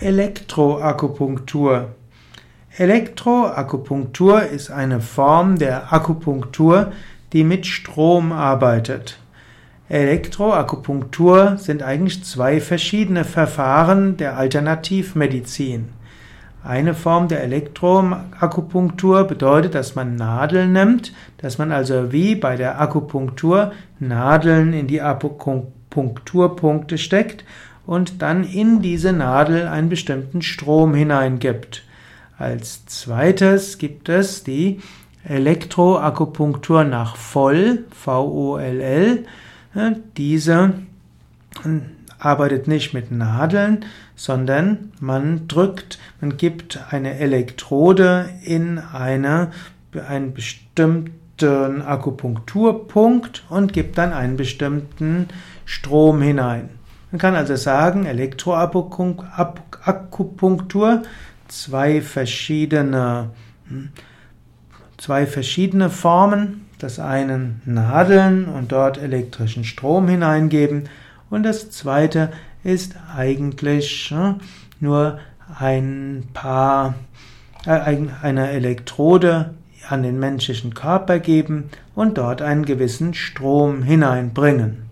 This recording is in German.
Elektroakupunktur. Elektroakupunktur ist eine Form der Akupunktur, die mit Strom arbeitet. Elektroakupunktur sind eigentlich zwei verschiedene Verfahren der Alternativmedizin. Eine Form der Elektroakupunktur bedeutet, dass man Nadeln nimmt, dass man also wie bei der Akupunktur Nadeln in die Akupunkturpunkte steckt und dann in diese Nadel einen bestimmten Strom hineingibt. Als zweites gibt es die Elektroakupunktur nach Voll, V-O-L-L. Diese arbeitet nicht mit Nadeln, sondern man drückt, man gibt eine Elektrode in eine, einen bestimmten Akupunkturpunkt und gibt dann einen bestimmten Strom hinein. Man kann also sagen, Elektroakupunktur, zwei verschiedene, hm, zwei verschiedene Formen. Das eine Nadeln und dort elektrischen Strom hineingeben. Und das zweite ist eigentlich hm, nur ein paar, äh, eine Elektrode an den menschlichen Körper geben und dort einen gewissen Strom hineinbringen.